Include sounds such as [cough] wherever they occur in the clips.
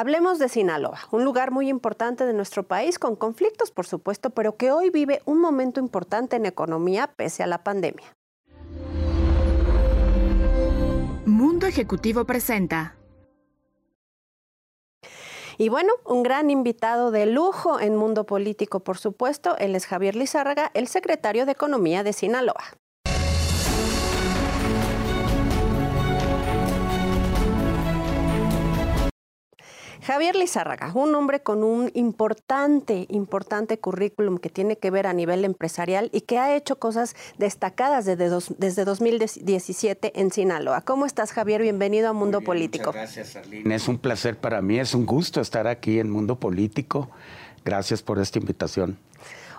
Hablemos de Sinaloa, un lugar muy importante de nuestro país, con conflictos por supuesto, pero que hoy vive un momento importante en economía pese a la pandemia. Mundo Ejecutivo presenta. Y bueno, un gran invitado de lujo en Mundo Político, por supuesto, él es Javier Lizárraga, el secretario de Economía de Sinaloa. Javier Lizárraga, un hombre con un importante, importante currículum que tiene que ver a nivel empresarial y que ha hecho cosas destacadas desde, desde 2017 en Sinaloa. ¿Cómo estás, Javier? Bienvenido a Mundo Político. gracias, Arlene. Es un placer para mí, es un gusto estar aquí en Mundo Político. Gracias por esta invitación.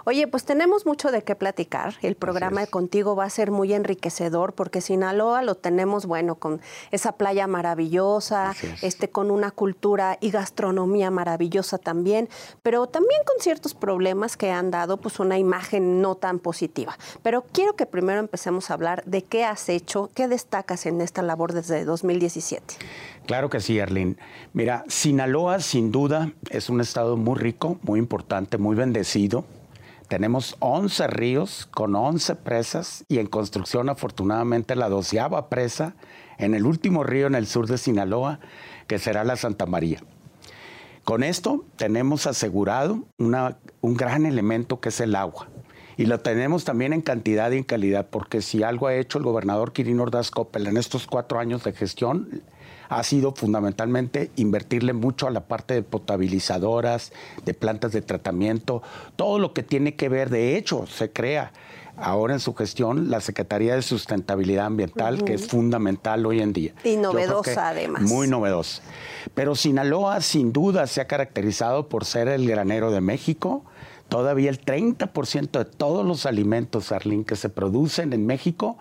Oye, pues tenemos mucho de qué platicar. El programa de contigo va a ser muy enriquecedor porque Sinaloa lo tenemos, bueno, con esa playa maravillosa, este, con una cultura y gastronomía maravillosa también, pero también con ciertos problemas que han dado pues una imagen no tan positiva. Pero quiero que primero empecemos a hablar de qué has hecho, qué destacas en esta labor desde 2017. Claro que sí, Arlene. Mira, Sinaloa sin duda es un estado muy rico, muy importante, muy bendecido tenemos 11 ríos con 11 presas y en construcción afortunadamente la doceava presa en el último río en el sur de Sinaloa, que será la Santa María. Con esto tenemos asegurado un gran elemento que es el agua. Y lo tenemos también en cantidad y en calidad, porque si algo ha hecho el gobernador Quirino Ordaz Coppel en estos cuatro años de gestión, ha sido fundamentalmente invertirle mucho a la parte de potabilizadoras, de plantas de tratamiento, todo lo que tiene que ver, de hecho, se crea ahora en su gestión la Secretaría de Sustentabilidad Ambiental, que es fundamental hoy en día. Y novedosa además. Muy novedosa. Pero Sinaloa sin duda se ha caracterizado por ser el granero de México. Todavía el 30% de todos los alimentos, Arlín, que se producen en México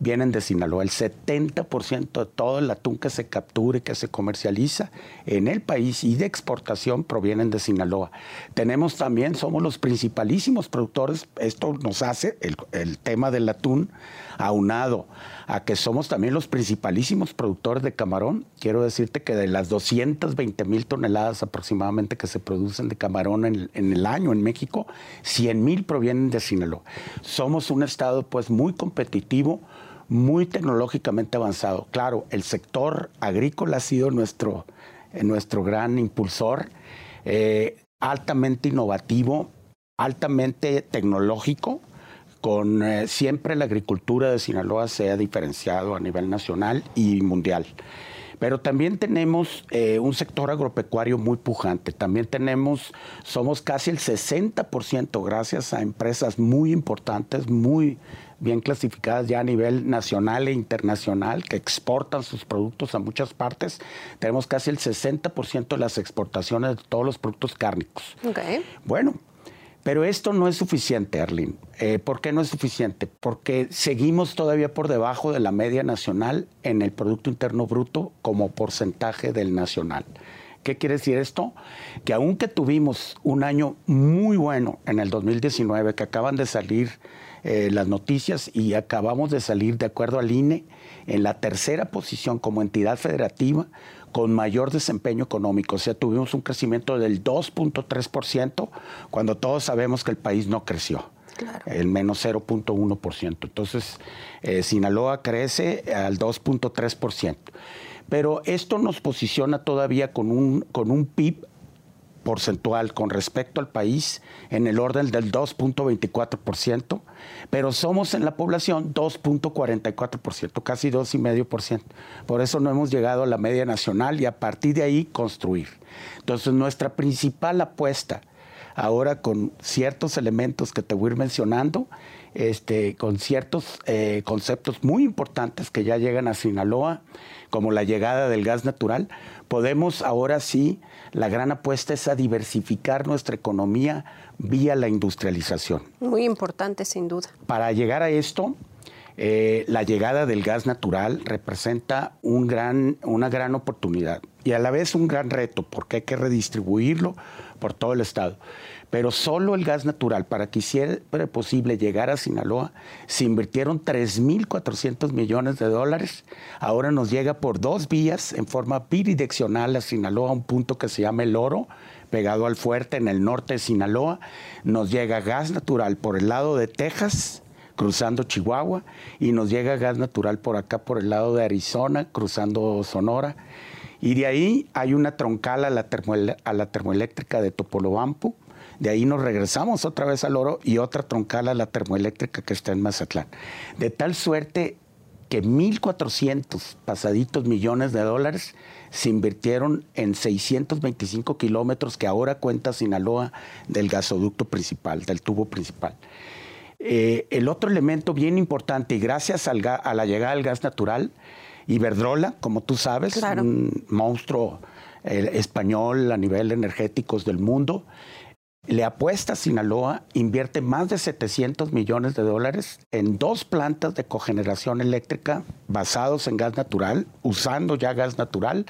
vienen de Sinaloa. El 70% de todo el atún que se captura y que se comercializa en el país y de exportación provienen de Sinaloa. Tenemos también, somos los principalísimos productores, esto nos hace el, tema del atún aunado a que somos también los principalísimos productores de camarón. Quiero decirte que de las 220 mil toneladas aproximadamente que se producen de camarón en, en el año en México, 100 mil provienen de Sinaloa. Somos un estado pues muy competitivo, muy tecnológicamente avanzado. Claro, el sector agrícola ha sido nuestro, eh, nuestro gran impulsor, eh, altamente innovativo, altamente tecnológico, con eh, siempre la agricultura de Sinaloa se ha diferenciado a nivel nacional y mundial. Pero también tenemos un sector agropecuario muy pujante. También tenemos, somos casi el 60% gracias a empresas muy importantes, muy bien clasificadas ya a nivel nacional e internacional, que exportan sus productos a muchas partes. Tenemos casi el 60% de las exportaciones de todos los productos cárnicos. Bueno, pero esto no es suficiente, Arlene. Eh, ¿Por qué no es suficiente? Porque seguimos todavía por debajo de la media nacional en el Producto Interno Bruto como porcentaje del nacional. ¿Qué quiere decir esto? Que aunque tuvimos un año muy bueno en el 2019, que acaban de salir eh, las noticias y acabamos de salir, de acuerdo al INE, en la tercera posición como entidad federativa con mayor desempeño económico. O sea, tuvimos un crecimiento del 2.3% cuando todos sabemos que el país no creció. El menos 0.1%. Entonces, eh, Sinaloa crece al 2.3%. Pero esto nos posiciona todavía con un, con un PIB porcentual con respecto al país en el orden del 2.24%, pero somos en la población 2.44%, casi 2,5%. Por eso no hemos llegado a la media nacional y a partir de ahí construir. Entonces nuestra principal apuesta ahora con ciertos elementos que te voy a ir mencionando, este, con ciertos eh, conceptos muy importantes que ya llegan a Sinaloa, como la llegada del gas natural, podemos ahora sí, la gran apuesta es a diversificar nuestra economía vía la industrialización. Muy importante, sin duda. Para llegar a esto, eh, la llegada del gas natural representa un gran, una gran oportunidad. y a la vez un gran reto porque hay que redistribuirlo por todo el estado. Pero solo el gas natural, para que hiciera posible llegar a Sinaloa, se invirtieron 3.400 millones de dólares. Ahora nos llega por dos vías en forma bidireccional a Sinaloa, a un punto que se llama El Oro, pegado al fuerte en el norte de Sinaloa. Nos llega gas natural por el lado de Texas, cruzando Chihuahua, y nos llega gas natural por acá, por el lado de Arizona, cruzando Sonora. Y de ahí hay una troncal a la, a la termoeléctrica de Topolobampo. De ahí nos regresamos otra vez al oro y otra troncal a la termoeléctrica que está en Mazatlán. De tal suerte que 1.400 pasaditos millones de dólares se invirtieron en 625 kilómetros que ahora cuenta Sinaloa del gasoducto principal, del tubo principal. Eh, el otro elemento bien importante, y gracias a la llegada del gas natural, Iberdrola, como tú sabes, un monstruo eh, español a nivel energéticos del mundo, le apuesta Sinaloa, invierte más de 700 millones de dólares en dos plantas de cogeneración eléctrica basados en gas natural, usando ya gas natural,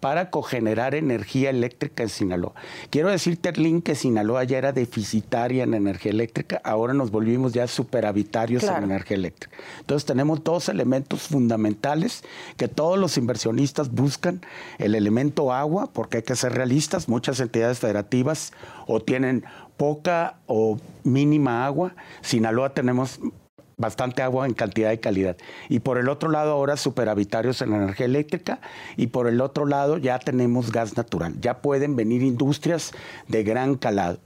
para cogenerar energía eléctrica en Sinaloa. Quiero decirte, Erlín, que Sinaloa ya era deficitaria en energía eléctrica, ahora nos volvimos ya superhabitarios en energía eléctrica. Entonces tenemos dos elementos fundamentales que todos los inversionistas buscan, el elemento agua, porque hay que ser realistas, muchas entidades federativas o tienen poca o mínima agua, Sinaloa tenemos bastante agua en cantidad y calidad. Y por el otro lado ahora superhabitarios en energía eléctrica y por el otro lado ya tenemos gas natural. Ya pueden venir industrias de gran calado.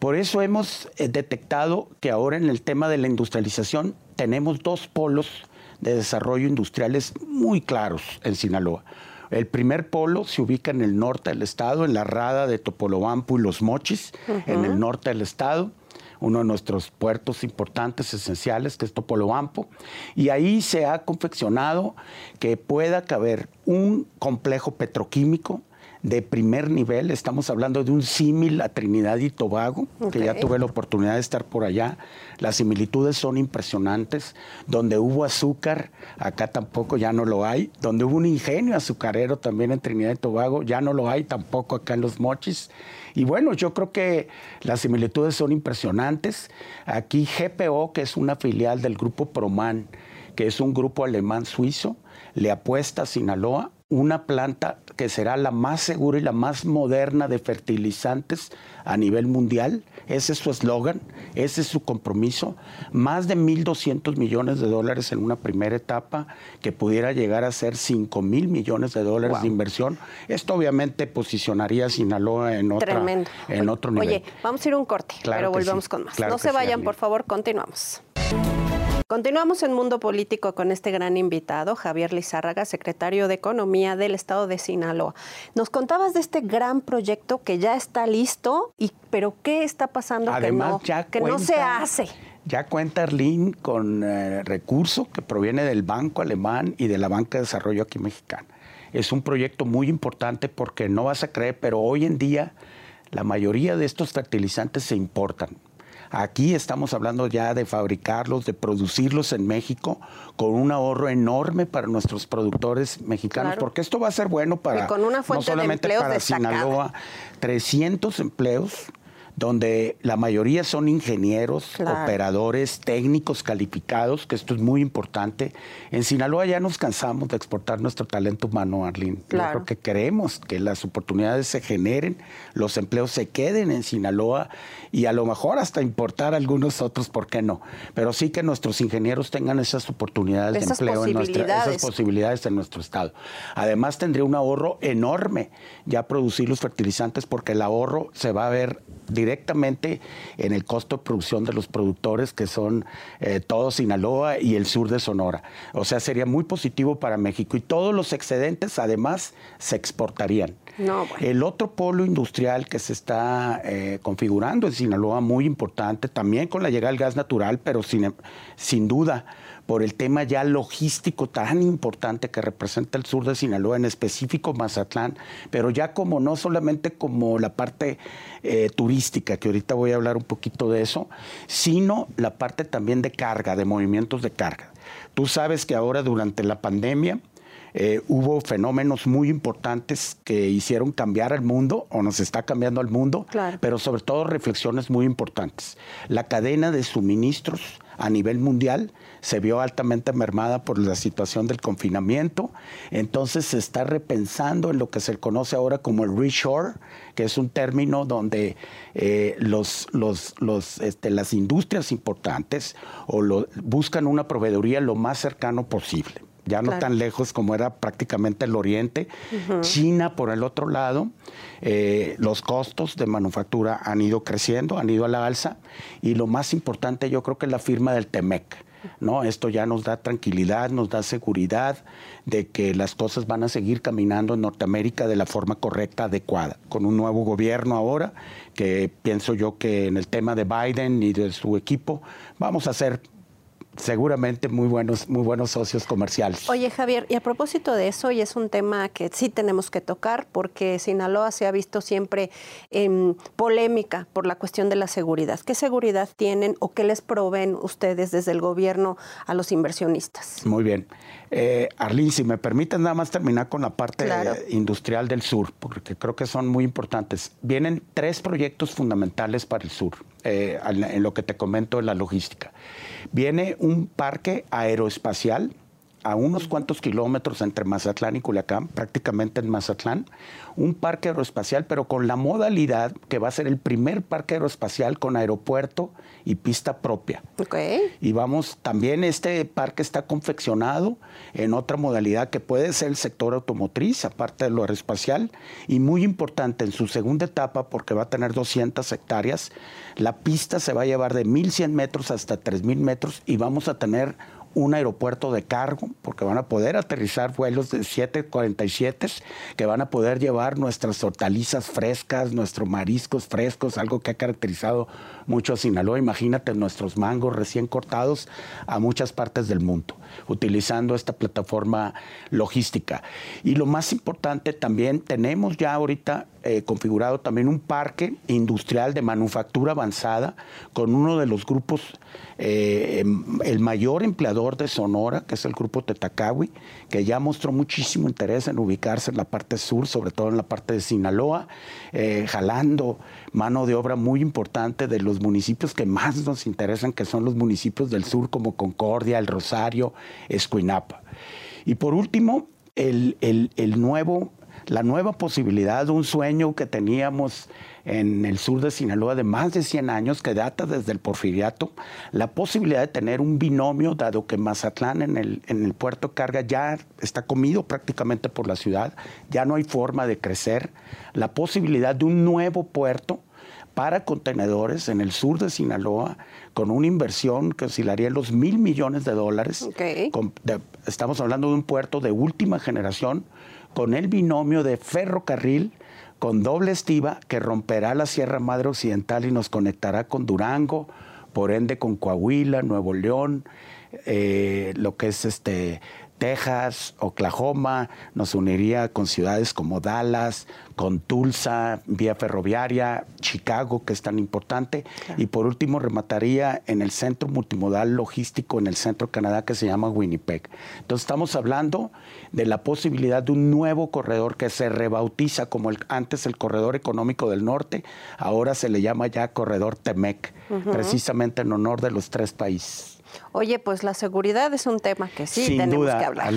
Por eso hemos eh, detectado que ahora en el tema de la industrialización tenemos dos polos de desarrollo industriales muy claros en Sinaloa. El primer polo se ubica en el norte del estado, en la rada de Topolobampo y Los Mochis, en el norte del estado uno de nuestros puertos importantes, esenciales, que es Topolobampo, y ahí se ha confeccionado que pueda caber un complejo petroquímico de primer nivel. Estamos hablando de un símil a Trinidad y Tobago, que ya tuve la oportunidad de estar por allá. Las similitudes son impresionantes. Donde hubo azúcar, acá tampoco ya no lo hay. Donde hubo un ingenio azucarero también en Trinidad y Tobago, ya no lo hay tampoco acá en Los Mochis. Y bueno, yo creo que las similitudes son impresionantes. Aquí GPO, que es una filial del grupo Proman, que es un grupo alemán suizo, le apuesta a Sinaloa una planta que será la más segura y la más moderna de fertilizantes a nivel mundial. Ese es su eslogan, ese es su compromiso. Más de 1.200 millones de dólares en una primera etapa, que pudiera llegar a ser 5 mil millones de dólares de inversión. Esto obviamente posicionaría a Sinaloa en, otra, en otro nivel. Oye, vamos a ir un corte, pero volvemos con más. no se vayan, por favor, continuamos. Continuamos en Mundo Político con este gran invitado, Javier Lizárraga, secretario de Economía del Estado de Sinaloa. Nos contabas de este gran proyecto que ya está listo, y, pero ¿qué está pasando que, no, que no se hace? Ya cuenta Erlín con eh, recurso que proviene del Banco Alemán y de la Banca de Desarrollo aquí mexicana. Es un proyecto muy importante porque no vas a creer, pero hoy en día la mayoría de estos fertilizantes se importan. Aquí estamos hablando ya de fabricarlos, de producirlos en México con un ahorro enorme para nuestros productores mexicanos, porque esto va a ser bueno para no solamente para Sinaloa, 300 empleos donde la mayoría son ingenieros, operadores, técnicos calificados, que esto es muy importante. En Sinaloa ya nos cansamos de exportar nuestro talento humano, Arlene. Claro. que queremos que las oportunidades se generen, los empleos se queden en Sinaloa y a lo mejor hasta importar algunos otros, ¿por qué no? Pero sí que nuestros ingenieros tengan esas oportunidades de empleo, en nuestra, esas posibilidades en nuestro estado. Además tendría un ahorro enorme ya producir los fertilizantes porque el ahorro se va a ver directamente en el costo de producción de los productores que son eh, todo Sinaloa y el sur de Sonora. O sea, sería muy positivo para México y todos los excedentes además se exportarían. El otro polo industrial que se está eh, configurando en Sinaloa, muy importante, también con la llegada del gas natural, pero sin, sin duda por el tema ya logístico tan importante que representa el sur de Sinaloa, en específico Mazatlán, pero ya como no solamente como la parte eh, turística, que ahorita voy a hablar un poquito de eso, sino la parte también de carga, de movimientos de carga. Tú sabes que ahora durante la pandemia, eh, hubo fenómenos muy importantes que hicieron cambiar el mundo o nos está cambiando el mundo, pero sobre todo reflexiones muy importantes. La cadena de suministros a nivel mundial se vio altamente mermada por la situación del confinamiento, entonces se está repensando en lo que se conoce ahora como el reshore, que es un término donde eh, los, este, las industrias importantes o buscan una proveeduría lo más cercano posible ya no tan lejos como era prácticamente el Oriente. China, por el otro lado, eh, los costos de manufactura han ido creciendo, han ido a la alza, y lo más importante yo creo que es la firma del TEMEC. ¿no? Esto ya nos da tranquilidad, nos da seguridad de que las cosas van a seguir caminando en Norteamérica de la forma correcta, adecuada, con un nuevo gobierno ahora, que pienso yo que en el tema de Biden y de su equipo vamos a hacer seguramente muy buenos, muy buenos socios comerciales. Oye, Javier, y a propósito de eso, y es un tema que sí tenemos que tocar, porque Sinaloa se ha visto siempre en polémica por la cuestión de la seguridad. ¿Qué seguridad tienen o qué les proveen ustedes desde el gobierno a los inversionistas? Muy bien. Eh, Arlene, si me permiten nada más terminar con la parte industrial del sur, porque creo que son muy importantes. Vienen tres proyectos fundamentales para el sur, eh, en lo que te comento de la logística. Viene un parque aeroespacial a unos cuantos kilómetros entre Mazatlán y Culiacán, prácticamente en Mazatlán, un parque aeroespacial, pero con la modalidad que va a ser el primer parque aeroespacial con aeropuerto y pista propia. Y vamos, también este parque está confeccionado en otra modalidad que puede ser el sector automotriz, aparte de lo aeroespacial, y muy importante en su segunda etapa, porque va a tener 200 hectáreas, la pista se va a llevar de 1.100 metros hasta 3.000 metros y vamos a tener un aeropuerto de cargo, porque van a poder aterrizar vuelos de 747 que van a poder llevar nuestras hortalizas frescas, nuestros mariscos frescos, algo que ha caracterizado mucho a Sinaloa. Imagínate nuestros mangos recién cortados a muchas partes del mundo, utilizando esta plataforma logística. Y lo más importante también, tenemos ya ahorita eh, configurado también un parque industrial de manufactura avanzada con uno de los grupos, eh, em, el mayor empleador de Sonora, que es el grupo Tetacawi, que ya mostró muchísimo interés en ubicarse en la parte sur, sobre todo en la parte de Sinaloa, eh, jalando mano de obra muy importante de los municipios que más nos interesan, que son los municipios del sur como Concordia, El Rosario, Escuinapa. Y por último, el, el nuevo la nueva posibilidad, de un sueño que teníamos en el sur de Sinaloa de más de 100 años, que data desde el porfiriato, la posibilidad de tener un binomio, dado que Mazatlán en el, en el puerto carga ya está comido prácticamente por la ciudad, ya no hay forma de crecer, la posibilidad de un nuevo puerto para contenedores en el sur de Sinaloa, con una inversión que oscilaría los mil millones de dólares. estamos hablando de un puerto de última generación con el binomio de ferrocarril con doble estiva que romperá la Sierra Madre Occidental y nos conectará con Durango, por ende con Coahuila, Nuevo León, eh, lo que es este Texas, Oklahoma, nos uniría con ciudades como Dallas, con Tulsa, vía ferroviaria, Chicago, que es tan importante, y por último remataría en el centro multimodal logístico en el centro de Canadá que se llama Winnipeg. Entonces estamos hablando de la posibilidad de un nuevo corredor que se rebautiza como el, antes el corredor económico del norte, ahora se le llama ya corredor Temec, precisamente en honor de los tres países. Oye, pues la seguridad es un tema que sí tenemos que hablar.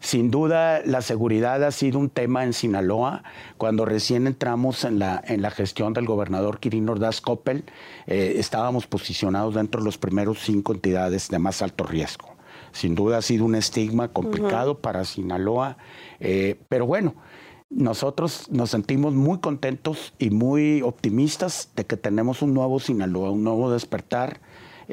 sin duda, la seguridad ha sido un tema en Sinaloa. Cuando recién entramos en la, en la gestión del gobernador Kirin Ordaz Coppel, eh, estábamos posicionados dentro de los primeros cinco entidades de más alto riesgo. Sin duda ha sido un estigma complicado para Sinaloa, eh, pero bueno, nosotros nos sentimos muy contentos y muy optimistas de que tenemos un nuevo Sinaloa, un nuevo despertar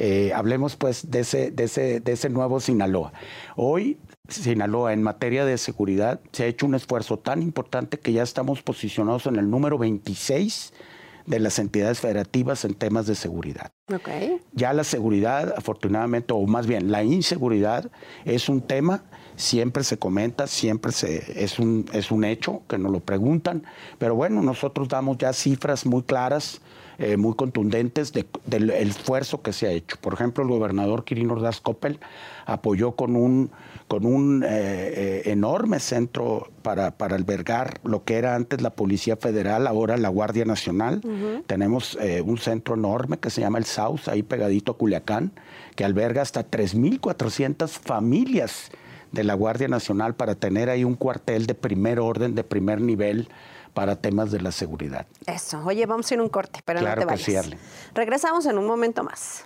eh, hablemos pues de ese, de, ese, de ese nuevo Sinaloa. Hoy Sinaloa en materia de seguridad se ha hecho un esfuerzo tan importante que ya estamos posicionados en el número 26 de las entidades federativas en temas de seguridad. Ya la seguridad, afortunadamente, o más bien la inseguridad, es un tema, siempre se comenta, siempre se, es, un, es un hecho que nos lo preguntan, pero bueno, nosotros damos ya cifras muy claras eh, muy contundentes del esfuerzo que se ha hecho. Por ejemplo, el gobernador Quirino Ordaz Coppel apoyó con un, con un eh, eh, enorme centro para, para, albergar lo que era antes la Policía Federal, ahora la Guardia Nacional. Tenemos un centro enorme que se llama el SAUS, ahí pegadito a Culiacán, que alberga hasta 3.400 familias de la Guardia Nacional para tener ahí un cuartel de primer orden, de primer nivel para temas de la seguridad. Eso. Oye, vamos a ir un corte, pero no te vayas. Regresamos en un momento más.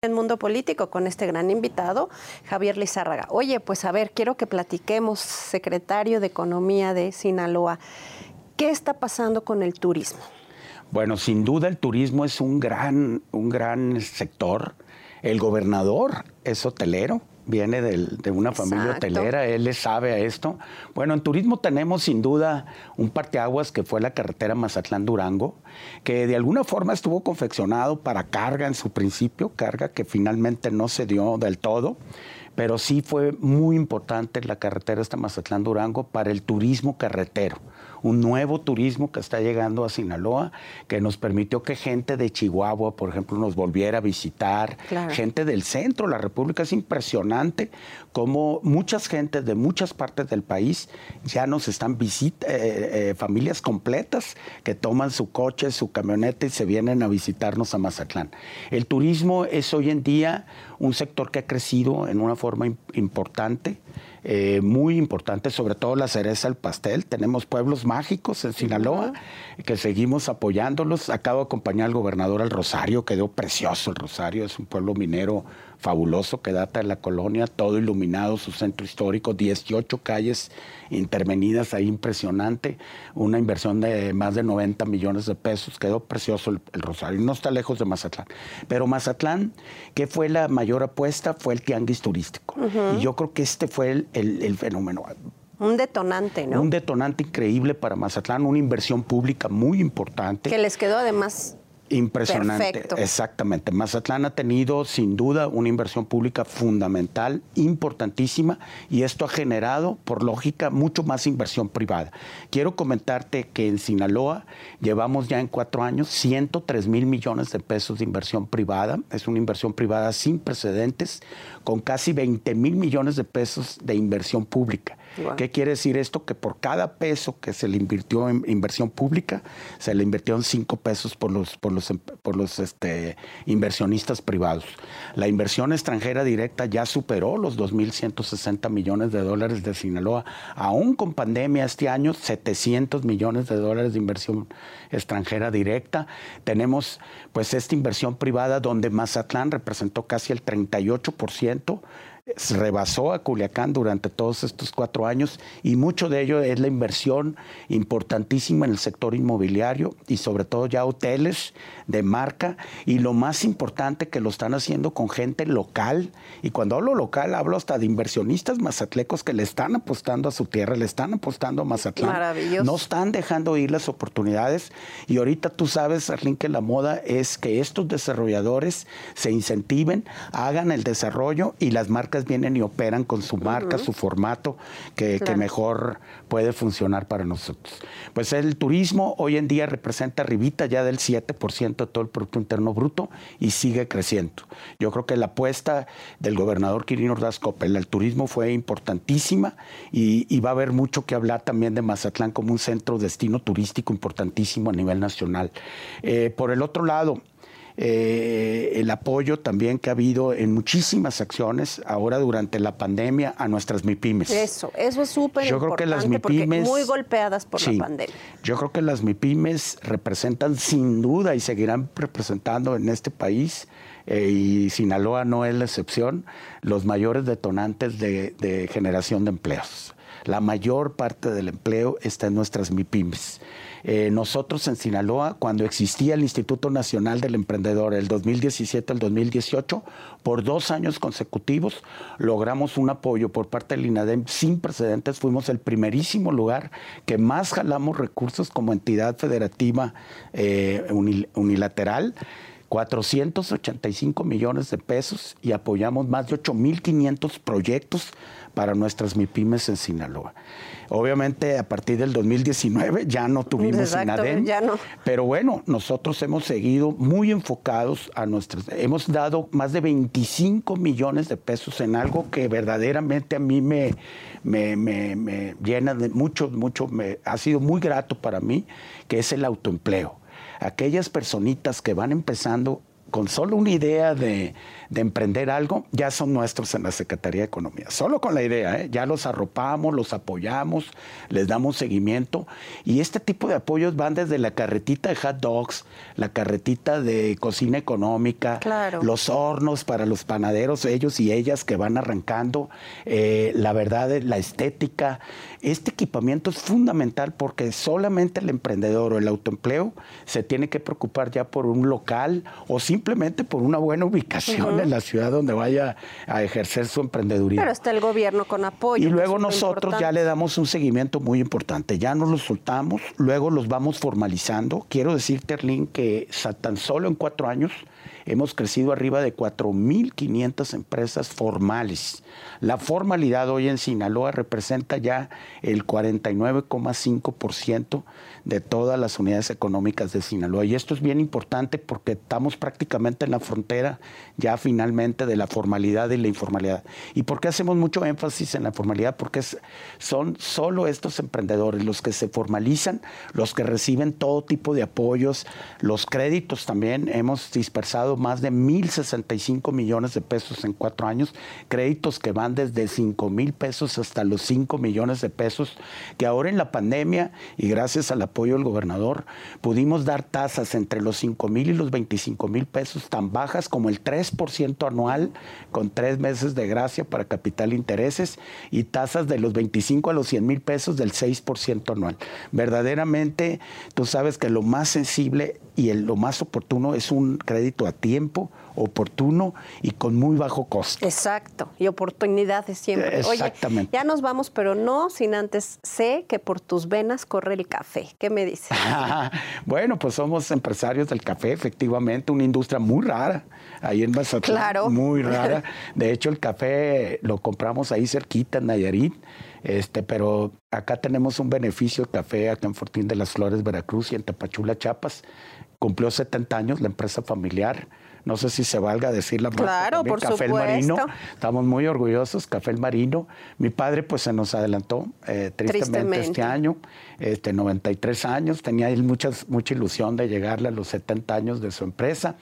En Mundo Político con este gran invitado, Javier Lizárraga. Oye, pues a ver, quiero que platiquemos, secretario de Economía de Sinaloa, ¿qué está pasando con el turismo? Bueno, sin duda el turismo es un gran, un gran sector. El gobernador es hotelero, viene de una familia hotelera, él le sabe a esto. Bueno, en turismo tenemos sin duda un parteaguas que fue la carretera Mazatlán-Durango, que de alguna forma estuvo confeccionado para carga en su principio, carga que finalmente no se dio del todo pero sí fue muy importante la carretera hasta Mazatlán-Durango para el turismo carretero un nuevo turismo que está llegando a Sinaloa, que nos permitió que gente de Chihuahua, por ejemplo, nos volviera a visitar, gente del centro, la República es impresionante como muchas gentes de muchas partes del país ya nos están visitando, eh, eh, familias completas que toman su coche, su camioneta y se vienen a visitarnos a Mazatlán. El turismo es hoy en día un sector que ha crecido en una forma importante. Eh, muy importante, sobre todo la cereza al pastel. Tenemos pueblos mágicos en Sinaloa que seguimos apoyándolos. Acabo de acompañar al gobernador al Rosario, quedó precioso el Rosario, es un pueblo minero fabuloso que data de la colonia, todo iluminado, su centro histórico, 18 calles intervenidas ahí, impresionante, una inversión de más de 90 millones de pesos, quedó precioso el, Rosario, no está lejos de Mazatlán. Pero Mazatlán, ¿qué fue la mayor apuesta? Fue el tianguis turístico. Y yo creo que este fue el, el fenómeno. Un detonante, ¿no? Un detonante increíble para Mazatlán, una inversión pública muy importante. Que les quedó además Impresionante. Exactamente. Mazatlán ha tenido sin duda una inversión pública fundamental, importantísima, y esto ha generado, por lógica, mucho más inversión privada. Quiero comentarte que en Sinaloa llevamos ya en cuatro años 103 mil millones de pesos de inversión privada. Es una inversión privada sin precedentes, con casi 20 mil millones de pesos de inversión pública. ¿Qué quiere decir esto? Que por cada peso que se le invirtió en inversión pública, se le invirtió en cinco pesos por los, por los, por los este, inversionistas privados. La inversión extranjera directa ya superó los 2.160 millones de dólares de Sinaloa. Aún con pandemia este año, 700 millones de dólares de inversión extranjera directa. Tenemos pues esta inversión privada donde Mazatlán representó casi el 38% rebasó a Culiacán durante todos estos cuatro años y mucho de ello es la inversión importantísima en el sector inmobiliario y sobre todo ya hoteles de marca y lo más importante que lo están haciendo con gente local y cuando hablo local hablo hasta de inversionistas mazatlecos que le están apostando a su tierra, le están apostando a Mazatlán. Maravilloso. No están dejando ir las oportunidades y ahorita tú sabes, Arlín, que la moda es que estos desarrolladores se incentiven, hagan el desarrollo y las marcas vienen y operan con su marca, su formato, que, mejor puede funcionar para nosotros. Pues el turismo hoy en día representa arribita ya del 7% de todo el Producto Interno Bruto y sigue creciendo. Yo creo que la apuesta del gobernador Quirino Ordaz Coppel al turismo fue importantísima y, va a haber mucho que hablar también de Mazatlán como un centro destino turístico importantísimo a nivel nacional. Eh, por el otro lado, eh, el apoyo también que ha habido en muchísimas acciones ahora durante la pandemia a nuestras MIPIMES. Eso, eso es súper importante. Yo creo que las MIPIMES muy golpeadas por la pandemia. Yo creo que las MIPIMES representan sin duda y seguirán representando en este país eh, y Sinaloa no es la excepción, los mayores detonantes de generación de empleos. La mayor parte del empleo está en nuestras MIPIMES. Eh, nosotros en Sinaloa, cuando existía el Instituto Nacional del Emprendedor, el 2017 al 2018, por dos años consecutivos logramos un apoyo por parte del INADEM sin precedentes. Fuimos el primerísimo lugar que más jalamos recursos como entidad federativa eh, unilateral 485 millones de pesos y apoyamos más de 8.500 proyectos para nuestras MIPIMES en Sinaloa. Obviamente a partir del 2019 ya no tuvimos Exacto, INADEM, ya no. pero bueno, nosotros hemos seguido muy enfocados a nuestras... Hemos dado más de 25 millones de pesos en algo que verdaderamente a mí me, me, me- me llena de mucho, mucho, me, ha sido muy grato para mí, que es el autoempleo. Aquellas personitas que van empezando con solo una idea de, de emprender algo, ya son nuestros en la Secretaría de Economía. Solo con la idea, ¿eh? ya los arropamos, los apoyamos, les damos seguimiento. Y este tipo de apoyos van desde la carretita de hot dogs, la carretita de cocina económica, Claro. los hornos para los panaderos, ellos y ellas que van arrancando, eh, la verdad, la estética. Este equipamiento es fundamental porque solamente el emprendedor o el autoempleo se tiene que preocupar ya por un local o simplemente por una buena ubicación en la ciudad donde vaya a ejercer su emprendeduría. Pero está el gobierno con apoyo. Y luego nosotros ya le damos un seguimiento muy importante. Ya nos los soltamos, luego los vamos formalizando. Quiero decirte, Erlín, que tan solo en cuatro años hemos crecido arriba de 4.500 empresas formales. La formalidad hoy en Sinaloa representa ya el 49,5% de todas las unidades económicas de Sinaloa. Y esto es bien importante porque estamos prácticamente en la frontera ya finalmente de la formalidad y la informalidad. ¿Y por qué hacemos mucho énfasis en la formalidad? Porque son solo estos emprendedores los que se formalizan, los que reciben todo tipo de apoyos, los créditos también. Hemos dispersado más de 1.065 millones de pesos en cuatro años, créditos que van desde 5 mil pesos hasta los 5 millones de pesos, que ahora en la pandemia y gracias al apoyo del gobernador pudimos dar tasas entre los 5 mil y los 25 mil pesos tan bajas como el 3% anual con tres meses de gracia para capital e intereses y tasas de los 25 a los 100 mil pesos del 6% anual. Verdaderamente, tú sabes que lo más sensible y el- lo más oportuno es un crédito a tiempo, oportuno y con muy bajo costo. Exacto, y oportunidades siempre. Exactamente. Oye, ya nos vamos, pero no sin antes sé que por tus venas corre el café. ¿Qué me dices? [laughs] bueno, pues somos empresarios del café, efectivamente, una industria muy rara ahí en Mazatlán. Claro. Muy rara. [laughs] De hecho, el café lo compramos ahí cerquita en Nayarit. Este, pero acá tenemos un beneficio de café acá en Fortín de las Flores, Veracruz y en Tapachula, Chiapas. Cumplió 70 años la empresa familiar. No sé si se valga decir la marca Claro, por Café supuesto. Marino. Estamos muy orgullosos, Café El Marino. Mi padre pues se nos adelantó eh, tristemente, Tristemente. este año, este, 93 años. Tenía él muchas, mucha ilusión de llegarle a los 70 años de su empresa.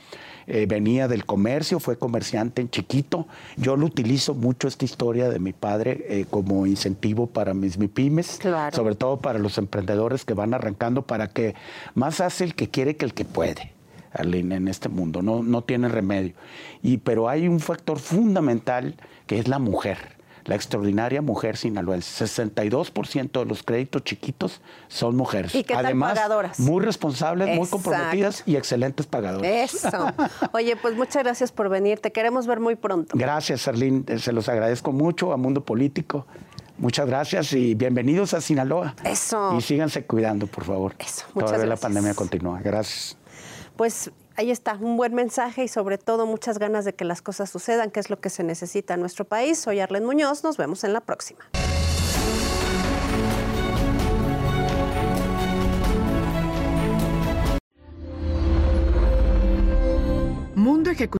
Eh, venía del comercio, fue comerciante en chiquito. Yo lo utilizo mucho esta historia de mi padre eh, como incentivo para mis MIPIMES, Claro. sobre todo para los emprendedores que van arrancando, para que más hace el que quiere que el que puede. Arlene, en este mundo, no, no tiene remedio. Y, pero hay un factor fundamental que es la mujer, la extraordinaria mujer sinaloense. 62% de los créditos chiquitos son mujeres. ¿Y qué tal Además, pagadoras? muy responsables, muy comprometidas y excelentes pagadoras. Eso. [laughs] Oye, pues muchas gracias por venir. Te queremos ver muy pronto. Gracias, Arlene. Eh, Se los agradezco mucho a Mundo Político. Muchas gracias y bienvenidos a Sinaloa. Eso. Y síganse cuidando, por favor. Eso, muchas Todavía la pandemia continúa. Gracias pues ahí está, un buen mensaje y sobre todo muchas ganas de que las cosas sucedan, que es lo que se necesita en nuestro país. Soy Arlen Muñoz, nos vemos en la próxima. Mundo Ejecutivo.